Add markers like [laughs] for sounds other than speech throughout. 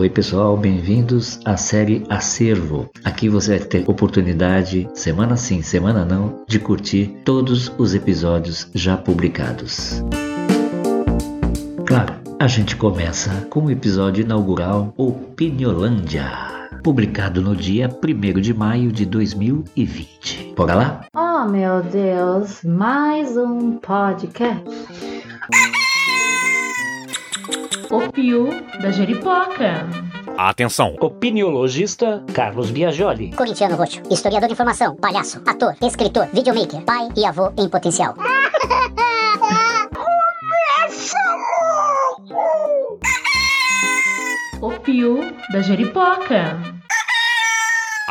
Oi, pessoal, bem-vindos à série Acervo. Aqui você vai ter oportunidade, semana sim, semana não, de curtir todos os episódios já publicados. Claro, a gente começa com o episódio inaugural Opiniolândia, publicado no dia 1 de maio de 2020. Bora lá? Oh, meu Deus, mais um podcast. O Piu da Jeripoca. Atenção! Opiniologista Carlos Biagioli. Corintiano Roxo, historiador de informação, palhaço, ator, escritor, videomaker, pai e avô em potencial. O Piu da Jeripoca.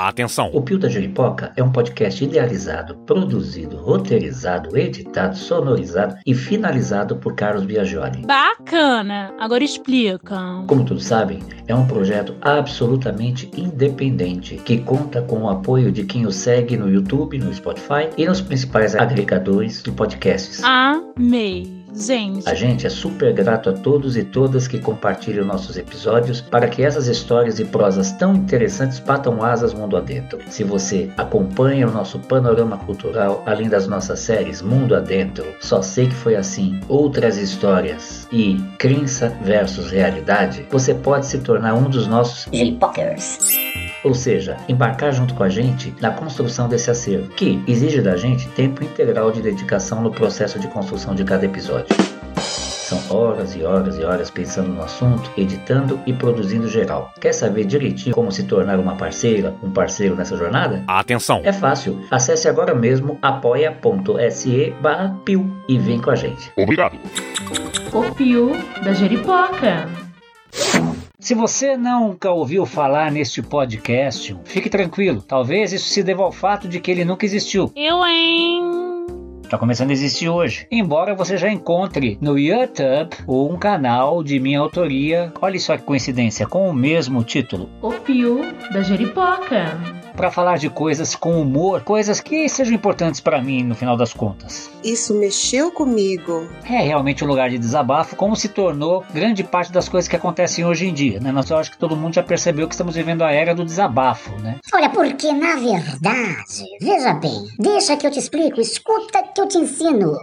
Atenção! O Pio da Jeripoca é um podcast idealizado, produzido, roteirizado, editado, sonorizado e finalizado por Carlos Biagioli. Bacana! Agora explica. Como todos sabem, é um projeto absolutamente independente que conta com o apoio de quem o segue no YouTube, no Spotify e nos principais agregadores de podcasts. Amei. Gente, A gente é super grato a todos e todas que compartilham nossos episódios para que essas histórias e prosas tão interessantes batam asas mundo adentro. Se você acompanha o nosso panorama cultural, além das nossas séries Mundo Adentro, Só Sei Que Foi Assim, Outras Histórias e Crença versus Realidade, você pode se tornar um dos nossos J-Pokers. Ou seja, embarcar junto com a gente na construção desse acervo, que exige da gente tempo integral de dedicação no processo de construção de cada episódio. São horas e horas e horas pensando no assunto, editando e produzindo geral. Quer saber direitinho como se tornar uma parceira, um parceiro nessa jornada? Atenção! É fácil. Acesse agora mesmo apoia.se barra Piu e vem com a gente. Obrigado! O Piu da Jeripoca. Se você nunca ouviu falar neste podcast, fique tranquilo. Talvez isso se deva ao fato de que ele nunca existiu. eu, hein? Está começando a existir hoje. Embora você já encontre no YouTube um canal de minha autoria, olha só que coincidência, com o mesmo título. O Piu da Jeripoca. Para falar de coisas com humor, coisas que sejam importantes para mim no final das contas. Isso mexeu comigo. É realmente um lugar de desabafo, como se tornou grande parte das coisas que acontecem hoje em dia, né? Nós eu acho que todo mundo já percebeu que estamos vivendo a era do desabafo, né? Olha, porque na verdade, veja bem, deixa que eu te explico, escuta que eu te ensino.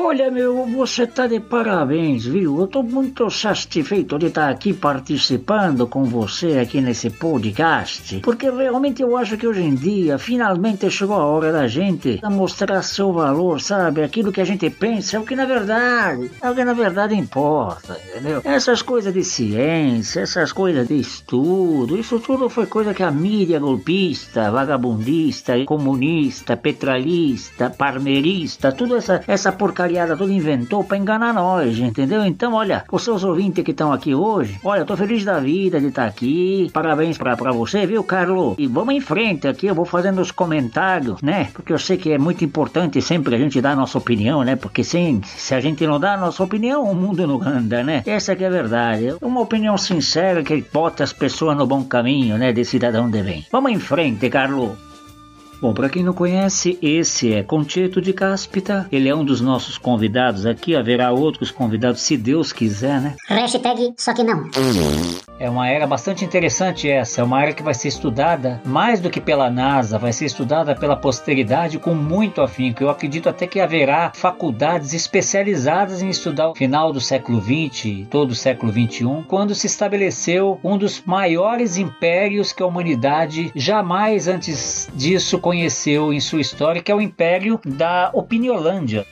Olha, meu, você tá de parabéns, viu? Eu tô muito satisfeito de estar aqui participando com você aqui nesse podcast, porque realmente eu acho que hoje em dia finalmente chegou a hora da gente mostrar seu valor, sabe? Aquilo que a gente pensa é o que na verdade, é o que na verdade importa, entendeu? Essas coisas de ciência, essas coisas de estudo, isso tudo foi coisa que a mídia golpista, vagabundista, comunista, petralista, parmerista, tudo essa, essa porcaria toda inventou pra enganar nós, entendeu? Então, olha, os seus ouvintes que estão aqui hoje, olha, eu tô feliz da vida de estar aqui. Parabéns pra você, viu, Carlos? E vamos em frente aqui, eu vou fazendo os comentários, né? Porque eu sei que é muito importante sempre a gente dar a nossa opinião, né? Porque sem, se a gente não dá a nossa opinião, o mundo não anda, né? Essa que é a verdade. Uma opinião sincera que bota as pessoas no bom caminho, né? De cidadão de bem. Vamos em frente, Carlos. Bom, para quem não conhece, esse é Concheto de Cáspita. Ele é um dos nossos convidados aqui. Haverá outros convidados, se Deus quiser, né? Hashtag só que não. É uma era bastante interessante essa. É uma era que vai ser estudada mais do que pela NASA, vai ser estudada pela posteridade com muito afinco. Eu acredito até que haverá faculdades especializadas em estudar o final do século XX, todo o século XXI, quando se estabeleceu um dos maiores impérios que a humanidade jamais antes disso conheceu em sua história, que é o Império da Opiniolândia.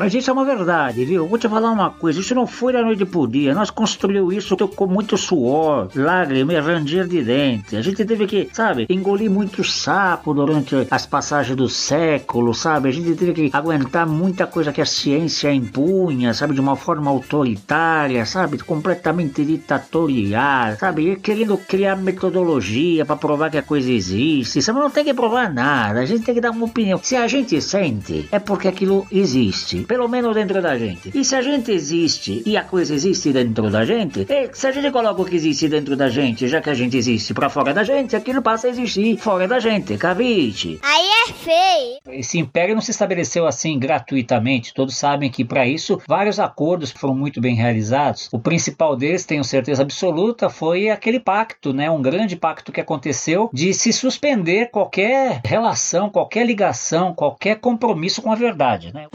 Mas isso é uma verdade, viu? Vou te falar uma coisa, isso não foi da noite pro dia. Nós construiu isso com muito suor, lágrimas e ranger de dente. A gente teve que, sabe, engolir muito sapo durante as passagens do século, sabe? A gente teve que aguentar muita coisa que a ciência impunha, sabe? De uma forma autoritária, sabe? Completamente ditatorial, sabe? E querendo criar metodologia para provar que a coisa existe. Sabe? Não tem que provar nada, a gente tem que dar uma opinião. Se a gente sente, é porque aquilo existe. Pelo menos dentro da gente. E se a gente existe e a coisa existe dentro da gente, e se a gente coloca o que existe dentro da gente, já que a gente existe pra fora da gente, aquilo passa a existir fora da gente, cavite? Aí é feio. Esse império não se estabeleceu assim gratuitamente. Todos sabem que para isso vários acordos foram muito bem realizados. O principal deles, tenho certeza absoluta, foi aquele pacto, né? Um grande pacto que aconteceu de se suspender qualquer relação, qualquer ligação, qualquer compromisso com a verdade, né?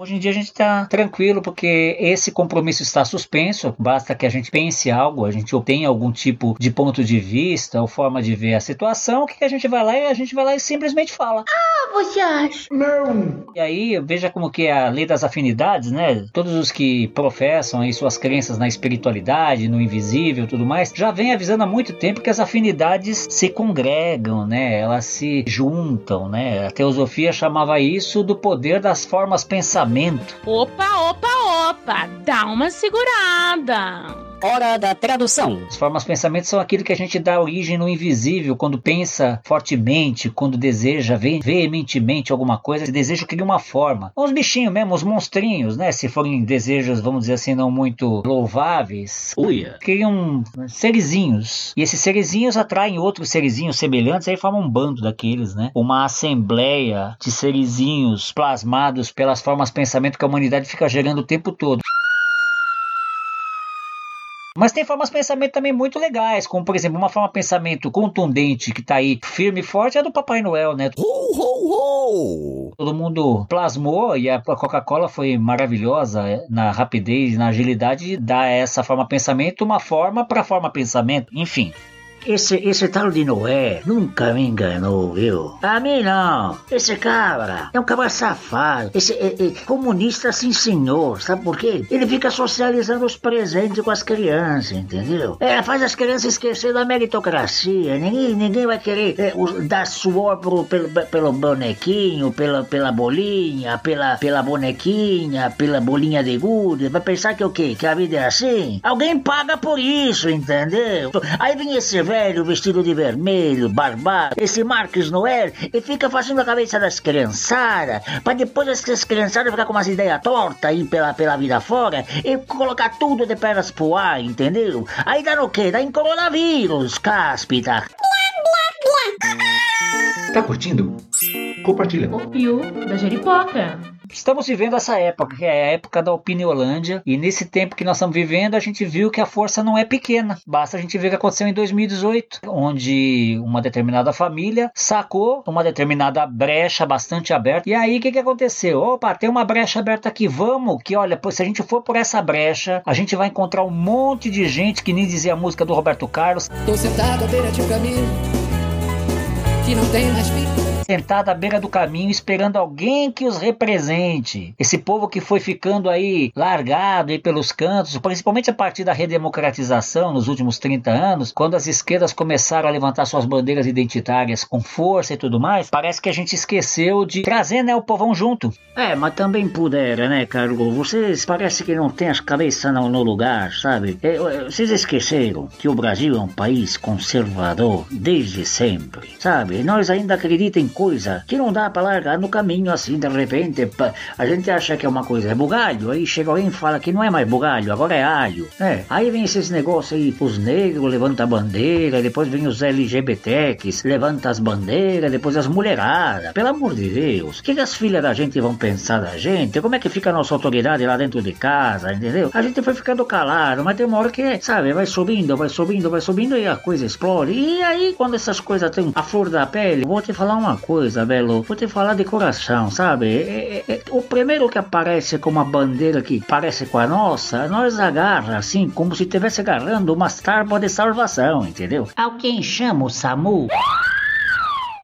Hoje em dia a gente está tranquilo porque esse compromisso está suspenso. Basta que a gente pense algo, a gente obtenha algum tipo de ponto de vista ou forma de ver a situação, que a gente vai lá e a gente vai lá e simplesmente fala. Ah, você acha? E aí, veja como que é a lei das afinidades, né? Todos os que professam aí suas crenças na espiritualidade, no invisível, tudo mais, já vem avisando há muito tempo que as afinidades se congregam, né? Elas se juntam, né? A teosofia chamava isso do poder das formas pensamento. Opa, opa, opa. Dá uma segurada. Hora da tradução. As formas pensamento são aquilo que a gente dá origem no invisível, quando pensa fortemente, quando deseja ve veementemente alguma coisa, esse desejo cria uma forma. Os bichinhos mesmo, os monstrinhos, né? Se forem desejos, vamos dizer assim, não muito louváveis, Uia. criam serizinhos. E esses serizinhos atraem outros serizinhos semelhantes, aí formam um bando daqueles, né? Uma assembleia de serizinhos plasmados pelas formas pensamento que a humanidade fica gerando o tempo todo. Mas tem formas de pensamento também muito legais, como por exemplo, uma forma de pensamento contundente que tá aí firme e forte é a do Papai Noel, né? Todo mundo plasmou e a Coca-Cola foi maravilhosa é, na rapidez, na agilidade de dar essa forma de pensamento uma forma para forma de pensamento, enfim. Esse, esse tal de Noé nunca me enganou, viu? A mim não. Esse cabra é um cabra safado. Esse é, é, comunista sim senhor, sabe por quê? Ele fica socializando os presentes com as crianças, entendeu? É, faz as crianças esquecer da meritocracia. Ninguém, ninguém vai querer é, dar suor pro, pelo, pelo bonequinho, pela, pela bolinha, pela, pela bonequinha, pela bolinha de gude. Vai pensar que o quê? Que a vida é assim? Alguém paga por isso, entendeu? Aí vem esse velho vestido de vermelho, barbado, esse Marcos Noel, e fica fazendo a cabeça das criançadas, pra depois essas criançadas ficar com umas ideias tortas aí pela, pela vida fora e colocar tudo de pernas pro ar, entendeu? Aí dá no quê? Dá em coronavírus, cáspita. Tá curtindo? Compartilha. O fio da Jeripoca. Estamos vivendo essa época, que é a época da Opiniolândia, e nesse tempo que nós estamos vivendo, a gente viu que a força não é pequena. Basta a gente ver o que aconteceu em 2018, onde uma determinada família sacou uma determinada brecha bastante aberta. E aí o que, que aconteceu? Opa, tem uma brecha aberta aqui, vamos, que olha, se a gente for por essa brecha, a gente vai encontrar um monte de gente que nem dizia a música do Roberto Carlos, Tô sentado à beira de um caminho que não tem mais fim. Sentada à beira do caminho esperando alguém que os represente. Esse povo que foi ficando aí largado aí pelos cantos, principalmente a partir da redemocratização nos últimos 30 anos, quando as esquerdas começaram a levantar suas bandeiras identitárias com força e tudo mais, parece que a gente esqueceu de trazer né, o povão junto. É, mas também pudera, né, Carlos? Vocês parece que não têm as cabeças no, no lugar, sabe? É, vocês esqueceram que o Brasil é um país conservador desde sempre, sabe? Nós ainda acreditamos em coisa que não dá pra largar no caminho assim, de repente. A gente acha que é uma coisa, é bugalho, aí chega alguém e fala que não é mais bugalho, agora é alho. É, aí vem esses negócios aí, os negros levantam a bandeira, depois vem os LGBTs, levantam as bandeiras, depois as mulheradas. Pelo amor de Deus, o que, que as filhas da gente vão pensar da gente? Como é que fica a nossa autoridade lá dentro de casa, entendeu? A gente foi ficando calado, mas tem uma hora que, sabe, vai subindo, vai subindo, vai subindo e a coisa explode. E aí, quando essas coisas têm a flor da pele, vou te falar uma coisa, Belo, vou te falar de coração, sabe? É- é- é- o primeiro que aparece com uma bandeira que parece com a nossa, nós agarra assim, como se estivesse agarrando uma tábua de salvação, entendeu? Alguém chama o SAMU?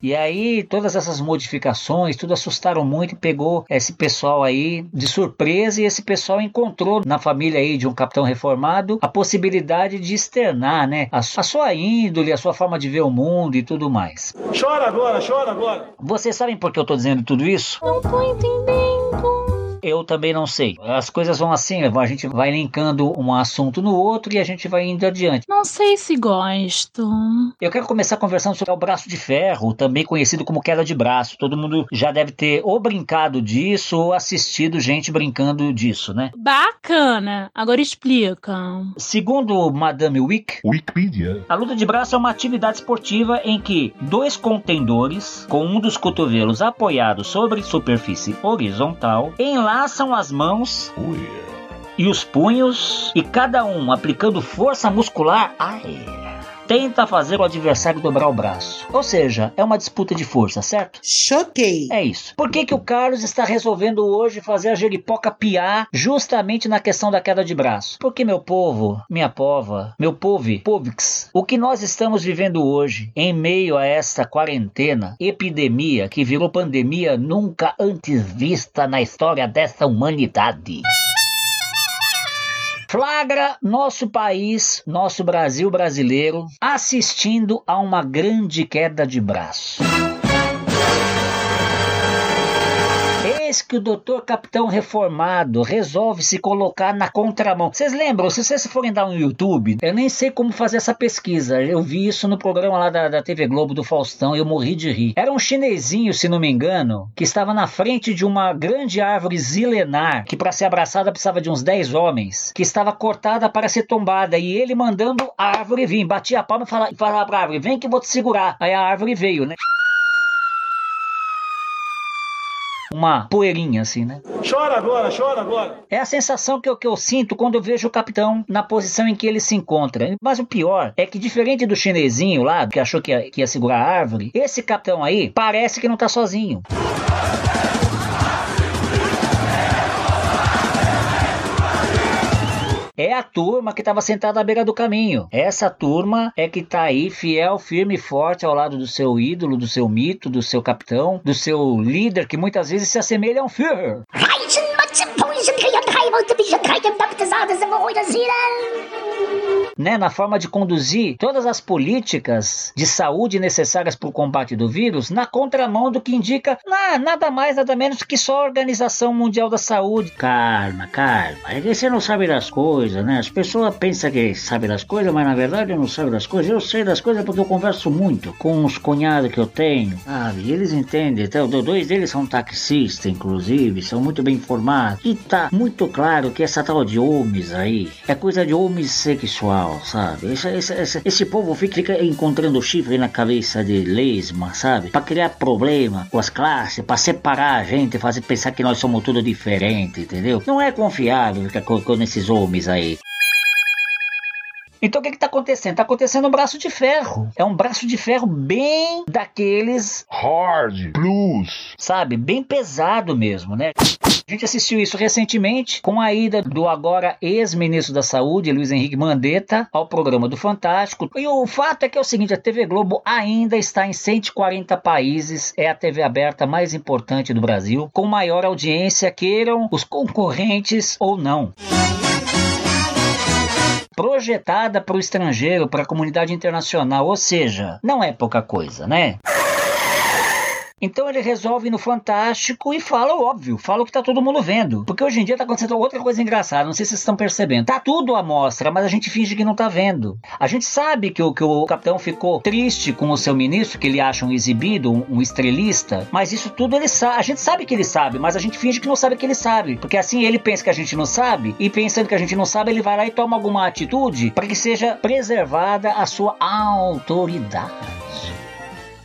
E aí, todas essas modificações, tudo assustaram muito e pegou esse pessoal aí de surpresa. E esse pessoal encontrou na família aí de um capitão reformado a possibilidade de externar, né? A, a sua índole, a sua forma de ver o mundo e tudo mais. Chora agora, chora agora. Vocês sabem por que eu tô dizendo tudo isso? Não tô entendendo. Eu também não sei. As coisas vão assim, a gente vai linkando um assunto no outro e a gente vai indo adiante. Não sei se gosto. Eu quero começar conversando sobre o braço de ferro, também conhecido como queda de braço. Todo mundo já deve ter ou brincado disso ou assistido gente brincando disso, né? Bacana. Agora explica. Segundo Madame Wick, Wikipedia. a luta de braço é uma atividade esportiva em que dois contendores, com um dos cotovelos apoiado sobre superfície horizontal, enlaçam as mãos e os punhos, e cada um aplicando força muscular, ai, tenta fazer o adversário dobrar o braço. Ou seja, é uma disputa de força, certo? Choquei. É isso. Por que, que o Carlos está resolvendo hoje fazer a jeripoca piar justamente na questão da queda de braço? Porque, meu povo, minha pova, meu povo, povix, o que nós estamos vivendo hoje, em meio a essa quarentena, epidemia que virou pandemia nunca antes vista na história dessa humanidade. Flagra nosso país, nosso Brasil brasileiro, assistindo a uma grande queda de braço. Que o doutor capitão reformado resolve se colocar na contramão. Vocês lembram? Se vocês forem dar no YouTube, eu nem sei como fazer essa pesquisa. Eu vi isso no programa lá da, da TV Globo do Faustão e eu morri de rir. Era um chinesinho, se não me engano, que estava na frente de uma grande árvore zilenar, que para ser abraçada precisava de uns 10 homens, que estava cortada para ser tombada. E ele mandando a árvore vir, batia a palma e falava, falava pra árvore: vem que eu vou te segurar. Aí a árvore veio, né? Uma poeirinha assim, né? Chora agora, chora agora. É a sensação que eu, que eu sinto quando eu vejo o capitão na posição em que ele se encontra. Mas o pior é que, diferente do chinesinho lá, que achou que ia, que ia segurar a árvore, esse capitão aí parece que não tá sozinho. É a turma que estava sentada à beira do caminho. Essa turma é que tá aí fiel, firme e forte ao lado do seu ídolo, do seu mito, do seu capitão, do seu líder, que muitas vezes se assemelha a um Führer. Né, na forma de conduzir todas as políticas de saúde necessárias para o combate do vírus na contramão do que indica ah, nada mais, nada menos que só a Organização Mundial da Saúde. Calma, calma. É que você não sabe das coisas, né? As pessoas pensam que sabem das coisas, mas na verdade eu não sabe das coisas. Eu sei das coisas porque eu converso muito com os cunhados que eu tenho, sabe? E eles entendem. Então, dois deles são taxistas, inclusive, são muito bem informados. E tá muito claro que essa tal de homens aí é coisa de homossexual, sabe? Esse, esse, esse, esse povo fica, fica encontrando chifre na cabeça de lesma, sabe? Pra criar problema com as classes, pra separar a gente, fazer pensar que nós somos tudo diferente, entendeu? Não é confiável ficar com, com esses homens aí. Então o que está acontecendo? Está acontecendo um braço de ferro. É um braço de ferro bem daqueles. Hard, blues. Sabe? Bem pesado mesmo, né? A gente assistiu isso recentemente com a ida do agora ex-ministro da Saúde, Luiz Henrique Mandetta, ao programa do Fantástico. E o fato é que é o seguinte: a TV Globo ainda está em 140 países, é a TV aberta mais importante do Brasil, com maior audiência, queiram os concorrentes ou não projetada para o estrangeiro, para a comunidade internacional, ou seja, não é pouca coisa, né? Então ele resolve ir no Fantástico e fala o óbvio, fala o que tá todo mundo vendo. Porque hoje em dia tá acontecendo outra coisa engraçada, não sei se vocês estão percebendo. Tá tudo à mostra, mas a gente finge que não tá vendo. A gente sabe que o, que o capitão ficou triste com o seu ministro, que ele acha um exibido, um, um estrelista, mas isso tudo ele sabe. A gente sabe que ele sabe, mas a gente finge que não sabe que ele sabe. Porque assim ele pensa que a gente não sabe, e pensando que a gente não sabe, ele vai lá e toma alguma atitude para que seja preservada a sua autoridade.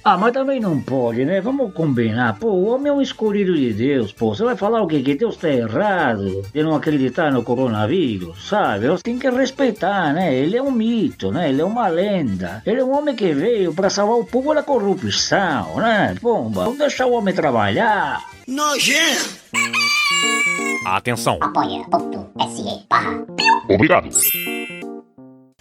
Ah, mas também não pode, né? Vamos combinar. Pô, o homem é um escolhido de Deus, pô. Você vai falar o quê? Que Deus tá errado de não acreditar no coronavírus, sabe? Você tem que respeitar, né? Ele é um mito, né? Ele é uma lenda. Ele é um homem que veio para salvar o povo da corrupção, né? Bomba, vamos deixar o homem trabalhar. Nojento! Atenção. Apoia.se barra. Obrigado.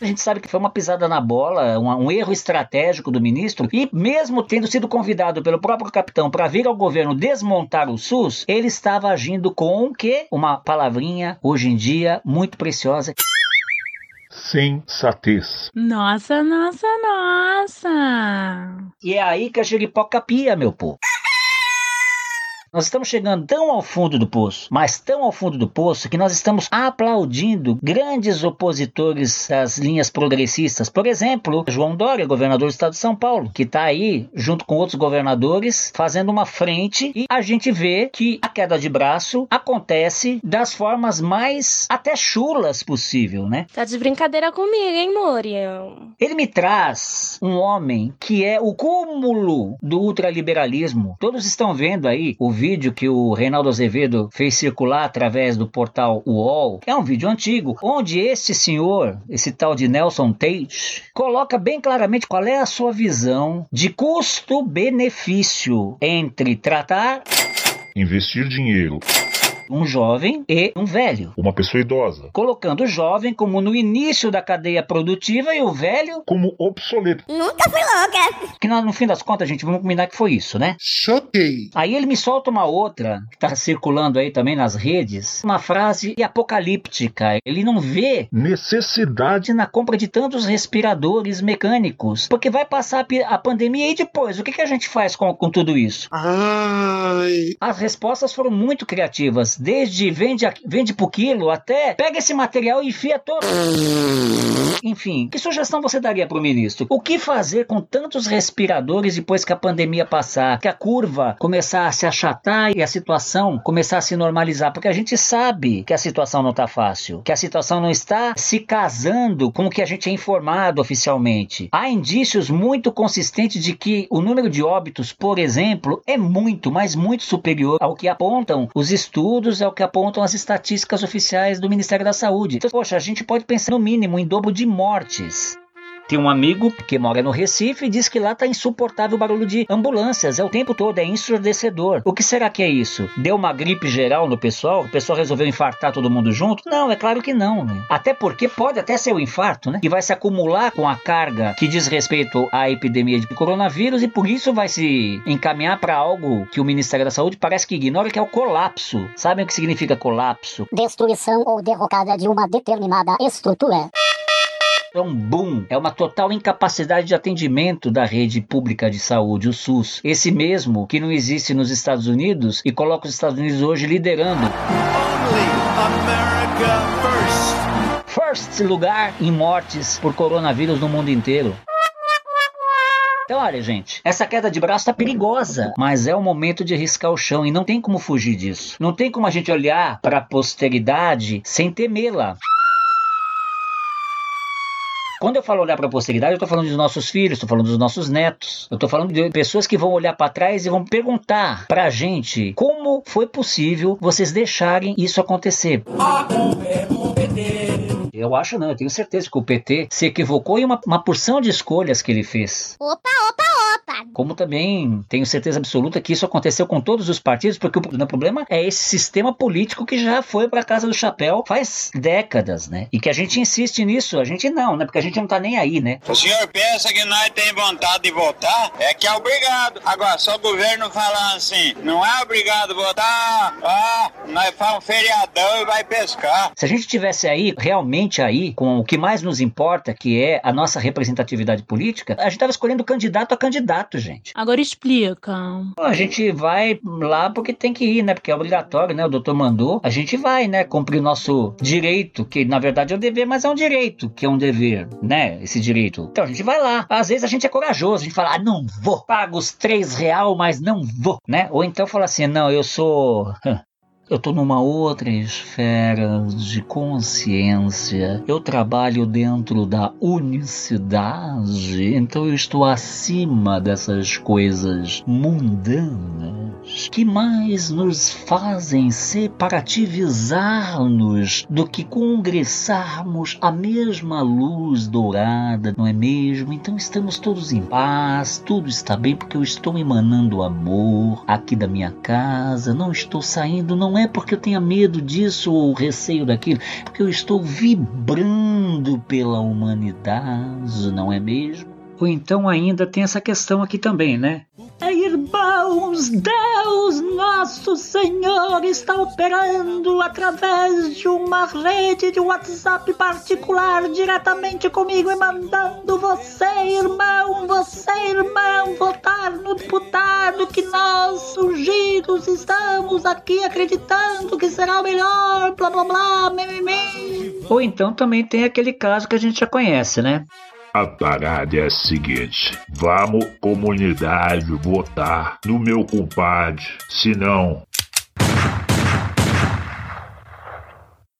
A gente sabe que foi uma pisada na bola, um, um, erro estratégico do ministro, e mesmo tendo sido convidado pelo próprio capitão para vir ao governo desmontar o SUS, ele estava agindo com que uma palavrinha hoje em dia muito preciosa. Sensatez. Nossa, nossa, nossa. E é aí que a jeripoca pia, meu povo. Nós estamos chegando tão ao fundo do poço, mas tão ao fundo do poço que nós estamos aplaudindo grandes opositores das linhas progressistas. Por exemplo, João Dória, governador do estado de São Paulo, que está aí junto com outros governadores fazendo uma frente e a gente vê que a queda de braço acontece das formas mais até chulas possível, né? Tá de brincadeira comigo, hein, Morian? Ele me traz um homem que é o cúmulo do ultraliberalismo. Todos estão vendo aí o vídeo que o Reinaldo Azevedo fez circular através do portal UOL. É um vídeo antigo, onde esse senhor, esse tal de Nelson Tate, coloca bem claramente qual é a sua visão de custo-benefício entre tratar Investir dinheiro um jovem e um velho. Uma pessoa idosa. Colocando o jovem como no início da cadeia produtiva e o velho como obsoleto. Nunca fui louca. Que no, no fim das contas, gente, vamos combinar que foi isso, né? Choquei. Aí ele me solta uma outra, que tá circulando aí também nas redes, uma frase apocalíptica. Ele não vê necessidade na compra de tantos respiradores mecânicos, porque vai passar a pandemia e depois, o que, que a gente faz com, com tudo isso? Ai. As respostas foram muito criativas desde vende, vende por quilo até pega esse material e enfia todo. Enfim, que sugestão você daria para o ministro? O que fazer com tantos respiradores depois que a pandemia passar, que a curva começar a se achatar e a situação começar a se normalizar? Porque a gente sabe que a situação não está fácil, que a situação não está se casando com o que a gente é informado oficialmente. Há indícios muito consistentes de que o número de óbitos, por exemplo, é muito, mas muito superior ao que apontam os estudos é o que apontam as estatísticas oficiais do Ministério da Saúde. Então, poxa, a gente pode pensar no mínimo em dobro de mortes. Tem um amigo que mora no Recife e diz que lá tá insuportável o barulho de ambulâncias. É o tempo todo, é ensurdecedor. O que será que é isso? Deu uma gripe geral no pessoal? O pessoal resolveu infartar todo mundo junto? Não, é claro que não, né? Até porque pode até ser o infarto, né? Que vai se acumular com a carga que diz respeito à epidemia de coronavírus e por isso vai se encaminhar para algo que o Ministério da Saúde parece que ignora, que é o colapso. Sabem o que significa colapso? Destruição ou derrocada de uma determinada estrutura é um boom, é uma total incapacidade de atendimento da rede pública de saúde, o SUS. Esse mesmo que não existe nos Estados Unidos e coloca os Estados Unidos hoje liderando. first. Lugar em mortes por coronavírus no mundo inteiro. Então, olha, gente, essa queda de braço tá perigosa, mas é o momento de riscar o chão e não tem como fugir disso. Não tem como a gente olhar para a posteridade sem temê-la. Quando eu falo olhar para a posteridade, eu estou falando dos nossos filhos, estou falando dos nossos netos. Eu estou falando de pessoas que vão olhar para trás e vão perguntar para a gente como foi possível vocês deixarem isso acontecer. Eu acho não, eu tenho certeza que o PT se equivocou em uma, uma porção de escolhas que ele fez. Opa, opa, opa! Como também tenho certeza absoluta que isso aconteceu com todos os partidos, porque o, problema é esse sistema político que já foi para casa do chapéu faz décadas, né? E que a gente insiste nisso, a gente não, né? Porque a gente não tá nem aí, né? O senhor pensa que nós tem vontade de votar? É que é obrigado. Agora, só o governo falar assim, não é obrigado a votar, ah, nós faz um feriadão e vai pescar. Se a gente tivesse aí realmente aí com o que mais nos importa, que é a nossa representatividade política, a gente estava escolhendo candidato a candidato, gente. Agora explica. A gente vai lá porque tem que ir, né? Porque é obrigatório, né? O doutor mandou. A gente vai, né? Cumprir o nosso direito, que na verdade é um dever, mas é um direito, que é um dever, né? Esse direito. Então a gente vai lá. Às vezes a gente é corajoso, a gente fala, ah, não vou. Pago os três real, mas não vou, né? Ou então fala assim, não, eu sou eu estou numa outra esfera de consciência. Eu trabalho dentro da unicidade, então eu estou acima dessas coisas mundanas que mais nos fazem separativizar-nos do que congressarmos a mesma luz dourada, não é mesmo? Então estamos todos em paz, tudo está bem porque eu estou emanando amor aqui da minha casa, não estou saindo, não é porque eu tenha medo disso ou receio daquilo, porque eu estou vibrando pela humanidade, não é mesmo? Ou então ainda tem essa questão aqui também, né? Ir Irmãos, Deus nosso Senhor está operando através de uma rede de WhatsApp particular diretamente comigo e mandando você, irmão, você, irmão, votar no deputado que nós, ungidos, estamos aqui acreditando que será o melhor, blá blá blá, mimimi. Ou então também tem aquele caso que a gente já conhece, né? A parada é a seguinte: vamos, comunidade, votar no meu compadre. Se não.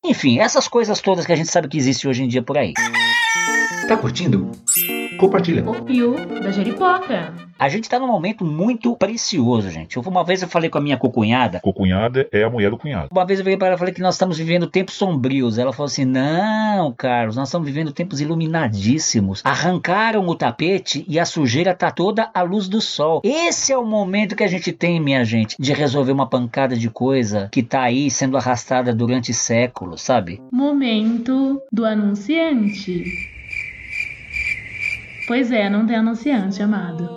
Enfim, essas coisas todas que a gente sabe que existe hoje em dia por aí. Tá curtindo? Compartilha. O Pio da Jeripoca. A gente tá num momento muito precioso, gente. Eu, uma vez eu falei com a minha cocunhada. Cocunhada é a mulher do cunhado. Uma vez eu veio para ela e falei que nós estamos vivendo tempos sombrios. Ela falou assim: Não, Carlos, nós estamos vivendo tempos iluminadíssimos. Arrancaram o tapete e a sujeira tá toda à luz do sol. Esse é o momento que a gente tem, minha gente, de resolver uma pancada de coisa que tá aí sendo arrastada durante séculos, sabe? Momento do anunciante. Pois é, não tem anunciante, amado.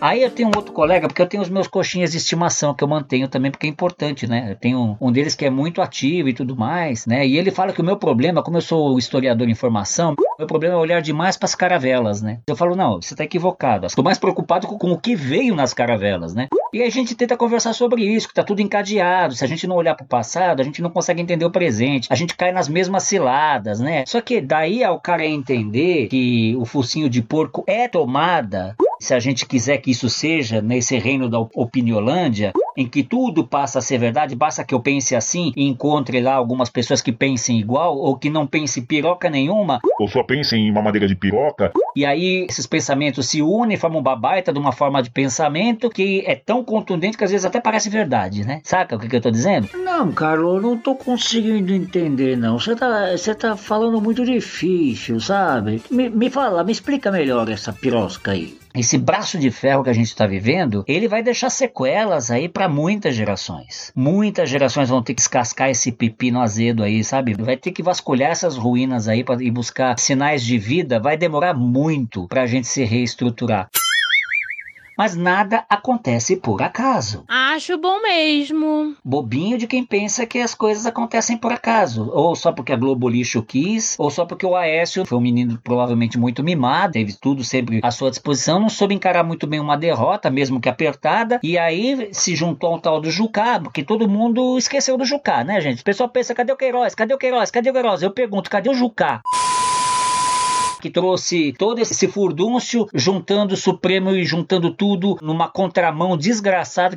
Aí eu tenho um outro colega, porque eu tenho os meus coxinhas de estimação que eu mantenho também, porque é importante, né? Eu tenho um deles que é muito ativo e tudo mais, né? E ele fala que o meu problema, como eu sou historiador em formação, meu problema é olhar demais para as caravelas, né? Eu falo, não, você está equivocado. Estou mais preocupado com, com, o que veio nas caravelas, né? E a gente tenta conversar sobre isso, que tá tudo encadeado. Se a gente não olhar para o passado, a gente não consegue entender o presente. A gente cai nas mesmas ciladas, né? Só que daí ao cara entender que o focinho de porco é tomada se a gente quiser que isso seja nesse reino da opiniolândia, em que tudo passa a ser verdade, basta que eu pense assim e encontre lá algumas pessoas que pensem igual ou que não pensem piroca nenhuma. Ou só pensem em uma madeira de piroca. E aí esses pensamentos se unem, formam uma baita de uma forma de pensamento que é tão contundente que às vezes até parece verdade, né? Saca o que, que eu tô dizendo? Não, Carlos, eu não tô conseguindo entender, não. Você tá, tá falando muito difícil, sabe? Me, me fala, me explica melhor essa pirosca aí esse braço de ferro que a gente está vivendo, ele vai deixar sequelas aí para muitas gerações. Muitas gerações vão ter que descascar esse pepino azedo aí, sabe? Vai ter que vasculhar essas ruínas aí ir buscar sinais de vida. Vai demorar muito para a gente se reestruturar mas nada acontece por acaso. Acho bom mesmo. Bobinho de quem pensa que as coisas acontecem por acaso, ou só porque a Globo lixo quis, ou só porque o Aécio foi um menino provavelmente muito mimado, teve tudo sempre à sua disposição, não soube encarar muito bem uma derrota, mesmo que apertada, e aí se juntou ao tal do Jucá, porque todo mundo esqueceu do Jucá, né, gente? O pessoal pensa, cadê o Queiroz? Cadê o Queiroz? Cadê o Queiroz? Eu pergunto, cadê o Jucá? Que trouxe todo esse furdúncio, juntando o Supremo e juntando tudo numa contramão desgraçada.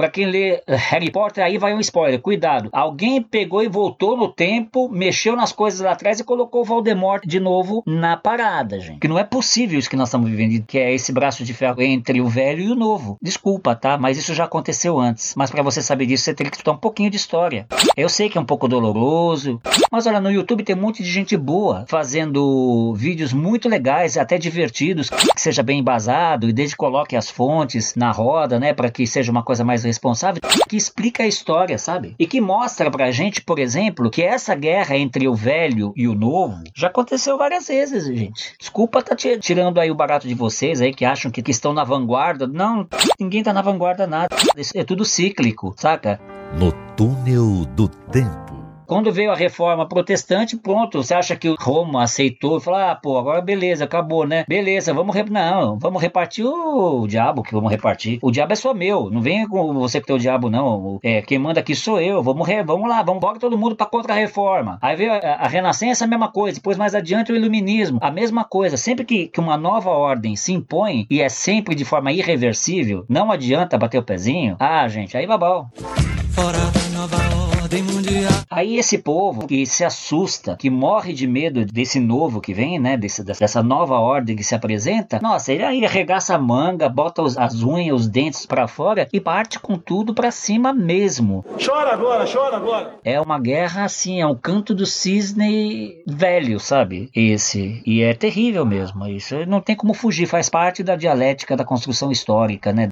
Para quem lê Harry Potter, aí vai um spoiler, cuidado. Alguém pegou e voltou no tempo, mexeu nas coisas lá atrás e colocou Voldemort de novo na parada, gente. Que não é possível isso que nós estamos vivendo, que é esse braço de ferro entre o velho e o novo. Desculpa, tá? Mas isso já aconteceu antes. Mas para você saber disso, você teria que estudar um pouquinho de história. Eu sei que é um pouco doloroso, mas olha, no YouTube tem um monte de gente boa fazendo vídeos muito legais, até divertidos, que seja bem embasado e desde coloque as fontes na roda, né, para que seja uma coisa mais responsável, que explica a história, sabe? E que mostra pra gente, por exemplo, que essa guerra entre o velho e o novo já aconteceu várias vezes, gente. Desculpa tá tirando aí o barato de vocês aí que acham que, estão na vanguarda. Não, ninguém tá na vanguarda nada. É tudo cíclico, saca? No túnel do tempo. Quando veio a reforma protestante, pronto, você acha que Roma aceitou falou: ah, pô, agora beleza, acabou, né? Beleza, vamos. Re... Não, vamos repartir o diabo que vamos repartir. O diabo é só meu, não vem com você que tem o diabo, não. É, quem manda aqui sou eu. Vamos, re... vamos lá, vamos embora todo mundo para contra-reforma. Aí veio a, a Renascença, a mesma coisa. Depois, mais adiante, o Iluminismo, a mesma coisa. Sempre que, que uma nova ordem se impõe e é sempre de forma irreversível, não adianta bater o pezinho. Ah, gente, aí babau. Fora ordem mundial. Aí esse povo que se assusta, que morre de medo desse novo que vem, né? Desse, dessa nova ordem que se apresenta, nossa, ele aí arregaça a manga, bota os, as unhas, os dentes para fora e parte com tudo para cima mesmo. Chora agora, chora agora. É uma guerra assim, é um canto do cisne velho, sabe? Esse. E é terrível mesmo. Isso não tem como fugir, faz parte da dialética da construção histórica, né?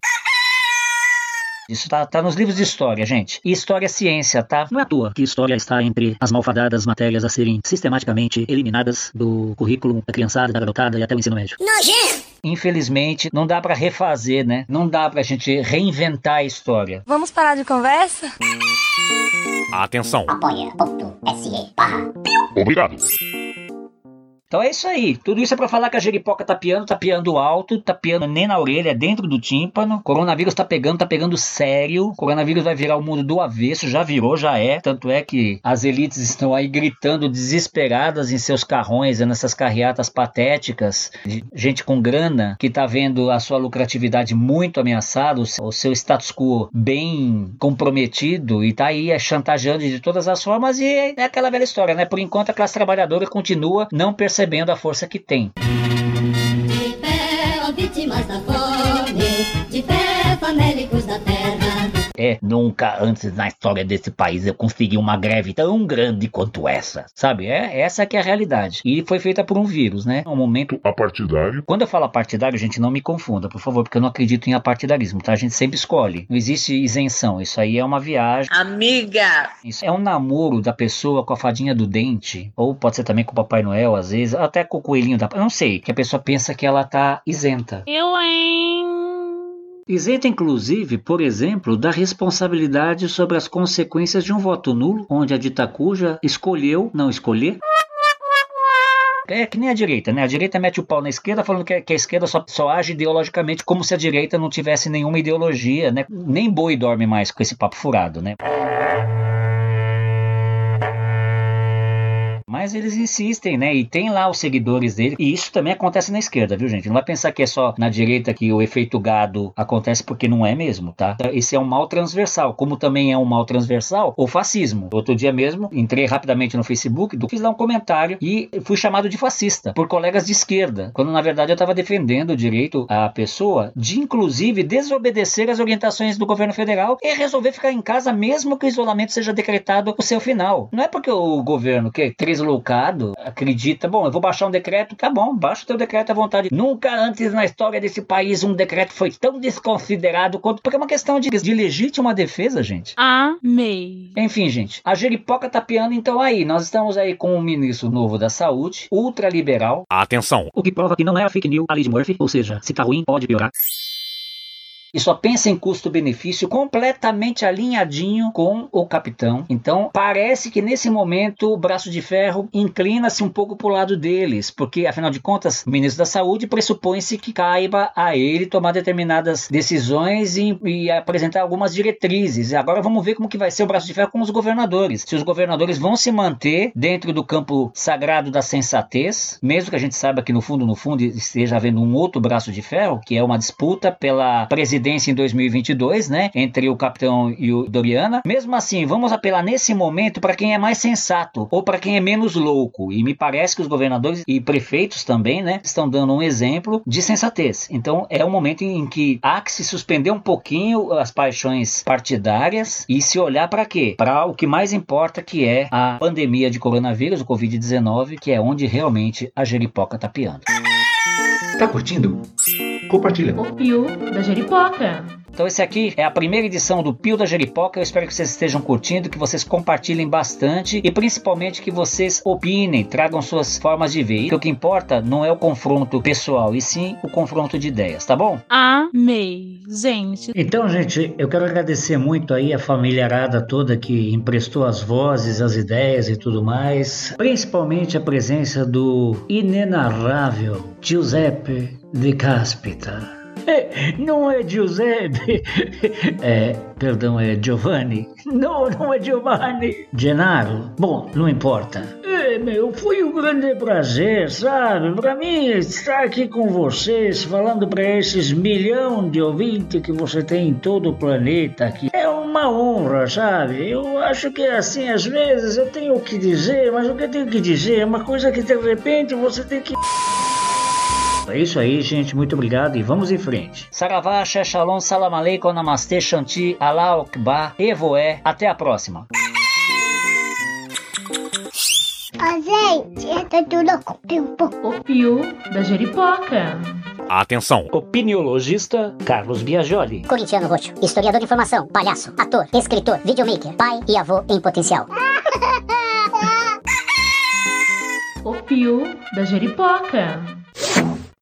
Isso tá, tá nos livros de história, gente. E história é ciência, tá? Não é à toa que história está entre as malfadadas matérias a serem sistematicamente eliminadas do currículo da criançada, da garotada e até o ensino médio. Nojento! Infelizmente, não dá pra refazer, né? Não dá pra gente reinventar a história. Vamos parar de conversa? Atenção. Apoia.se barra Obrigado. Então é isso aí. Tudo isso é pra falar que a jeripoca tá piando, tá piando alto, tá piando nem na orelha, é dentro do tímpano. Coronavírus tá pegando, tá pegando sério. Coronavírus vai virar o mundo do avesso, já virou, já é. Tanto é que as elites estão aí gritando desesperadas em seus carrões, nessas carreatas patéticas. de Gente com grana que tá vendo a sua lucratividade muito ameaçada, o seu- o seu status quo bem comprometido e tá aí é, chantageando de todas as formas. E é aquela velha história, né? Por enquanto a classe trabalhadora continua não percebendo a força que tem. De pé, ó vítimas da fome, de pé, famélicos da terra. É, nunca antes na história desse país eu consegui uma greve tão grande quanto essa. Sabe? É essa que é a realidade. E foi feita por um vírus, né? Um momento Apartidário. Quando eu falo apartidário, gente, não me confunda, por favor, porque eu não acredito em apartidarismo, tá? A gente sempre escolhe. Não existe isenção. Isso aí é uma viagem. Amiga! Isso é um namoro da pessoa com a fadinha do dente, ou pode ser também com o Papai Noel, às vezes, até com o coelhinho da. Não sei, que a pessoa pensa que ela tá isenta. Eu, hein? Isenta, inclusive, por exemplo, da responsabilidade sobre as consequências de um voto nulo, onde a dita cuja escolheu não escolher. É que nem a direita, né? A direita mete o pau na esquerda falando que, que a esquerda só, só age ideologicamente como se a direita não tivesse nenhuma ideologia, né? Nem boi dorme mais com esse papo furado, né? Mas eles insistem, né? E tem lá os seguidores dele. E isso também acontece na esquerda, viu, gente? Não vai pensar que é só na direita que o efeito gado acontece porque não é mesmo, tá? Esse é um mal transversal, como também é um mal transversal o fascismo. Outro dia mesmo, entrei rapidamente no Facebook, fiz lá um comentário e fui chamado de fascista por colegas de esquerda, quando na verdade eu estava defendendo o direito à pessoa de, inclusive, desobedecer as orientações do governo federal e resolver ficar em casa mesmo que o isolamento seja decretado o seu final. Não é porque o governo, que é deslocado, acredita, bom, eu vou baixar um decreto, tá bom, baixa o teu decreto à vontade. Nunca antes na história desse país um decreto foi tão desconsiderado quanto. Porque é uma questão de, de legítima defesa, gente. Amei. Enfim, gente, a jeripoca tá piando, então aí, nós estamos aí com um ministro novo da saúde, ultraliberal. Atenção. O que prova que não é a fake news, a Murphy, ou seja, se tá ruim, pode piorar. E só pensa em custo-benefício completamente alinhadinho com o capitão. Então, parece que nesse momento o braço de ferro inclina-se um pouco para o lado deles, porque afinal de contas, o ministro da Saúde pressupõe-se que caiba a ele tomar determinadas decisões e, e apresentar algumas diretrizes. Agora vamos ver como que vai ser o braço de ferro com os governadores. Se os governadores vão se manter dentro do campo sagrado da sensatez, mesmo que a gente saiba que no fundo, no fundo, esteja havendo um outro braço de ferro, que é uma disputa pela presidência em 2022, né, entre o capitão e o Doriana. Mesmo assim, vamos apelar nesse momento para quem é mais sensato ou para quem é menos louco. E me parece que os governadores e prefeitos também, né, estão dando um exemplo de sensatez. Então é um momento em que há que se suspender um pouquinho as paixões partidárias e se olhar para quê? Para o que mais importa, que é a pandemia de coronavírus, o Covid-19, que é onde realmente a jeripoca tá piando. Tá curtindo? Compartilha. O Pio da Jeripoca. Então esse aqui é a primeira edição do Pio da Jeripoca. Eu espero que vocês estejam curtindo, que vocês compartilhem bastante e principalmente que vocês opinem, tragam suas formas de ver. E o que importa não é o confronto pessoal, e sim o confronto de ideias, tá bom? Amei, gente. Então, gente, eu quero agradecer muito aí a família toda que emprestou as vozes, as ideias e tudo mais. Principalmente a presença do inenarrável Giuseppe de Caspita. É, [laughs] não é Giuseppe. [laughs] É, perdão, é Giovanni. Não, não é Giovanni. Gennaro. Bom, não importa. É, meu, foi um grande prazer, sabe? Para mim, estar aqui com vocês, falando para esses milhão de ouvintes que você tem em todo o planeta aqui, é uma honra, sabe? Eu acho que assim, às vezes eu tenho o que dizer, mas o que eu tenho que dizer é uma coisa que de repente você tem que. É isso aí, gente. Muito obrigado e vamos em frente. Saravá, Shalom, Salam Aleikum, Namastê, Shanti, Allah Akbar, Evoé. Até a próxima. Ó, gente, tô tudo com um. O Pio da Jeripoca. Atenção! Opiniologista Carlos Biagioli. Corintiano roxo, historiador de informação, palhaço, ator, escritor, videomaker, pai e avô em potencial. O fio da Jeripoca. [laughs]